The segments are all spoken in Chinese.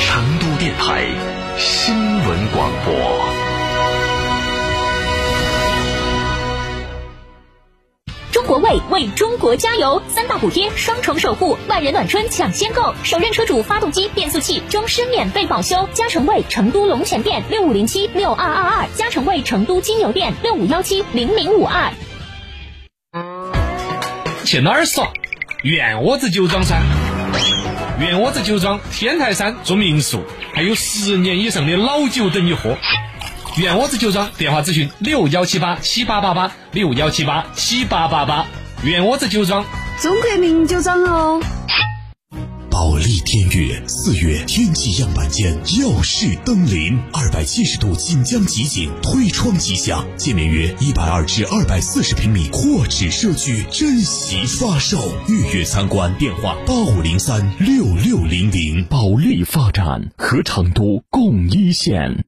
成都电台新闻广播。中国卫为中国加油，三大补贴，双重守护，万人暖春抢先购，首任车主发动机、变速器终身免费保修。嘉诚卫成都龙泉店六五零七六二二二，嘉诚卫成都金牛店六五幺七零零五二。去哪儿耍？圆窝子酒庄噻！圆窝子酒庄天台山住民宿，还有十年以上的老酒等你喝。圆窝子酒庄电话咨询六幺七八七八八八六幺七八七八八八。圆窝子酒庄，中国名酒庄哦。保利天悦四月天气样板间耀世登临，二百七十度锦江集景推窗即享，建面约一百二至二百四十平米阔尺社区，珍惜发售，预约参观电话八五零三六六零零。保利发展和成都共一线。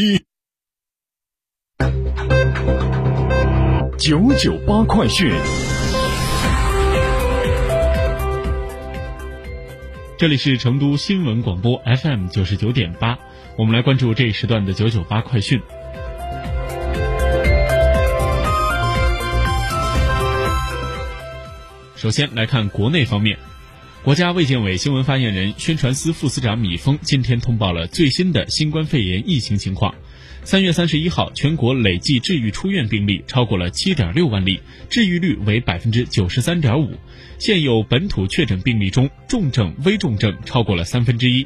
九九八快讯，这里是成都新闻广播 FM 九十九点八，我们来关注这一时段的九九八快讯。首先来看国内方面，国家卫健委新闻发言人、宣传司副司长米峰今天通报了最新的新冠肺炎疫情情况。三月三十一号，全国累计治愈出院病例超过了七点六万例，治愈率为百分之九十三点五。现有本土确诊病例中，重症、危重症超过了三分之一，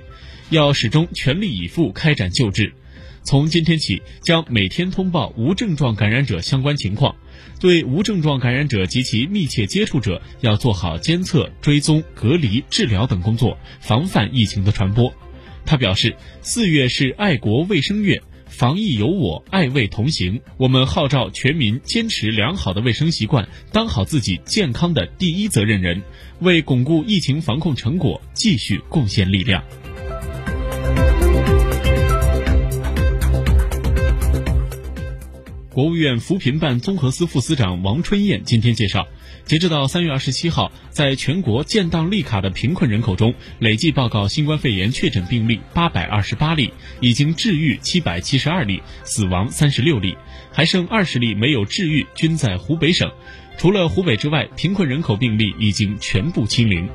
要始终全力以赴开展救治。从今天起，将每天通报无症状感染者相关情况，对无症状感染者及其密切接触者要做好监测、追踪、隔离、治疗等工作，防范疫情的传播。他表示，四月是爱国卫生月。防疫有我，爱卫同行。我们号召全民坚持良好的卫生习惯，当好自己健康的第一责任人，为巩固疫情防控成果继续贡献力量。国务院扶贫办综合司副司长王春燕今天介绍，截止到三月二十七号，在全国建档立卡的贫困人口中，累计报告新冠肺炎确诊病例八百二十八例，已经治愈七百七十二例，死亡三十六例，还剩二十例没有治愈，均在湖北省。除了湖北之外，贫困人口病例已经全部清零。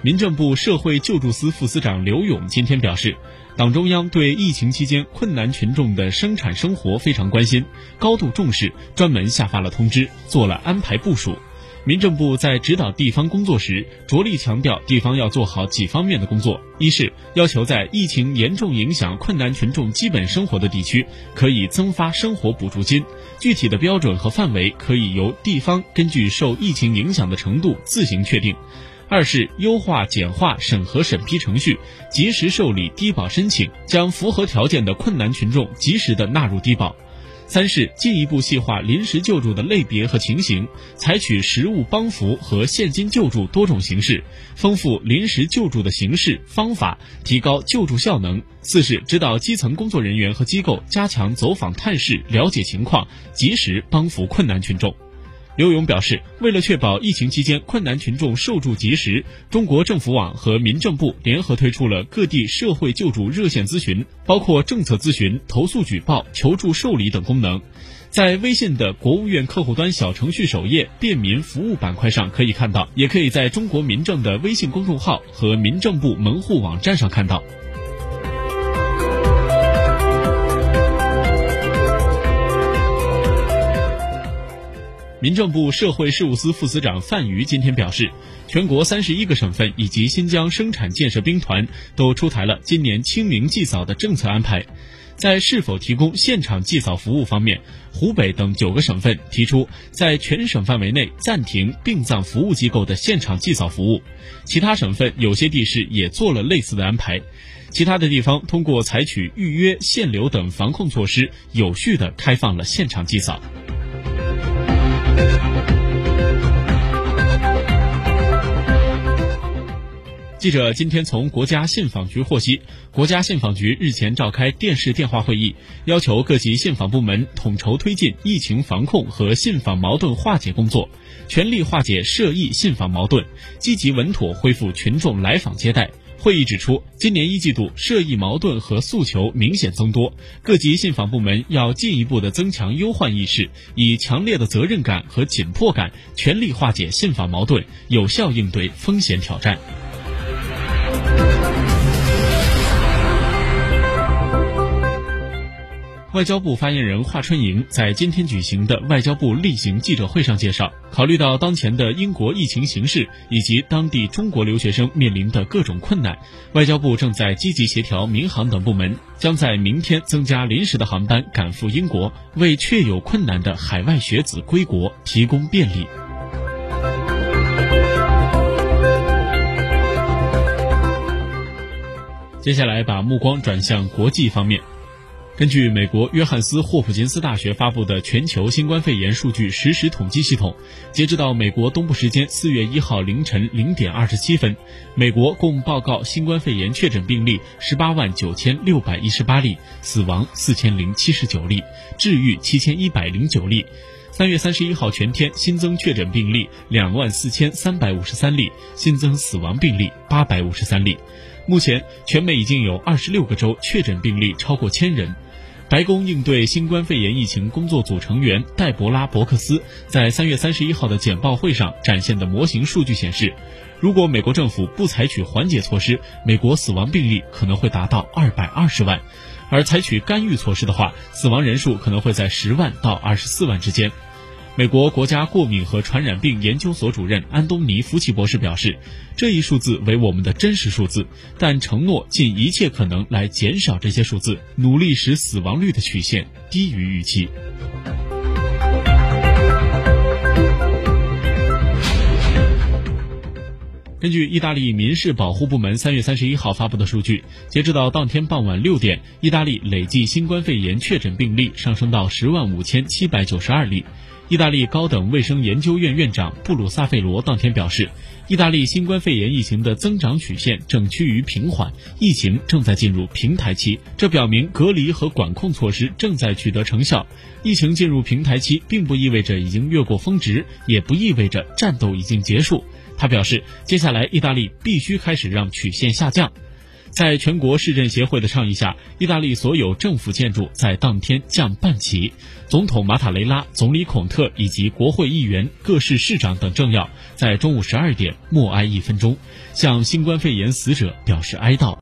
民政部社会救助司副司长刘勇今天表示，党中央对疫情期间困难群众的生产生活非常关心，高度重视，专门下发了通知，做了安排部署。民政部在指导地方工作时，着力强调地方要做好几方面的工作：一是要求在疫情严重影响困难群众基本生活的地区，可以增发生活补助金，具体的标准和范围可以由地方根据受疫情影响的程度自行确定。二是优化简化审核审批程序，及时受理低保申请，将符合条件的困难群众及时的纳入低保。三是进一步细化临时救助的类别和情形，采取实物帮扶和现金救助多种形式，丰富临时救助的形式方法，提高救助效能。四是指导基层工作人员和机构加强走访探视，了解情况，及时帮扶困难群众。刘勇表示，为了确保疫情期间困难群众受助及时，中国政府网和民政部联合推出了各地社会救助热线咨询，包括政策咨询、投诉举报、求助受理等功能。在微信的国务院客户端小程序首页便民服务板块上可以看到，也可以在中国民政的微信公众号和民政部门户网站上看到。民政部社会事务司副司长范瑜今天表示，全国三十一个省份以及新疆生产建设兵团都出台了今年清明祭扫的政策安排。在是否提供现场祭扫服务方面，湖北等九个省份提出在全省范围内暂停殡葬服务机构的现场祭扫服务，其他省份有些地市也做了类似的安排，其他的地方通过采取预约、限流等防控措施，有序的开放了现场祭扫。Thank you. 记者今天从国家信访局获悉，国家信访局日前召开电视电话会议，要求各级信访部门统筹推进疫情防控和信访矛盾化解工作，全力化解涉疫信访矛盾，积极稳妥恢复群众来访接待。会议指出，今年一季度涉疫矛盾和诉求明显增多，各级信访部门要进一步的增强忧患意识，以强烈的责任感和紧迫感，全力化解信访矛盾，有效应对风险挑战。外交部发言人华春莹在今天举行的外交部例行记者会上介绍，考虑到当前的英国疫情形势以及当地中国留学生面临的各种困难，外交部正在积极协调民航等部门，将在明天增加临时的航班赶赴英国，为确有困难的海外学子归国提供便利。接下来，把目光转向国际方面。根据美国约翰斯霍普金斯大学发布的全球新冠肺炎数据实时统计系统，截止到美国东部时间四月一号凌晨零点二十七分，美国共报告新冠肺炎确诊病例十八万九千六百一十八例，死亡四千零七十九例，治愈七千一百零九例。三月三十一号全天新增确诊病例两万四千三百五十三例，新增死亡病例八百五十三例。目前，全美已经有二十六个州确诊病例超过千人。白宫应对新冠肺炎疫情工作组成员戴博拉·伯克斯在三月三十一号的简报会上展现的模型数据显示，如果美国政府不采取缓解措施，美国死亡病例可能会达到二百二十万；而采取干预措施的话，死亡人数可能会在十万到二十四万之间。美国国家过敏和传染病研究所主任安东尼·福奇博士表示，这一数字为我们的真实数字，但承诺尽一切可能来减少这些数字，努力使死亡率的曲线低于预期。根据意大利民事保护部门三月三十一号发布的数据，截止到当天傍晚六点，意大利累计新冠肺炎确诊病例上升到十万五千七百九十二例。意大利高等卫生研究院院长布鲁萨费罗当天表示，意大利新冠肺炎疫情的增长曲线正趋于平缓，疫情正在进入平台期。这表明隔离和管控措施正在取得成效。疫情进入平台期，并不意味着已经越过峰值，也不意味着战斗已经结束。他表示，接下来意大利必须开始让曲线下降。在全国市政协会的倡议下，意大利所有政府建筑在当天降半旗。总统马塔雷拉、总理孔特以及国会议员、各市市长等政要在中午十二点默哀一分钟，向新冠肺炎死者表示哀悼。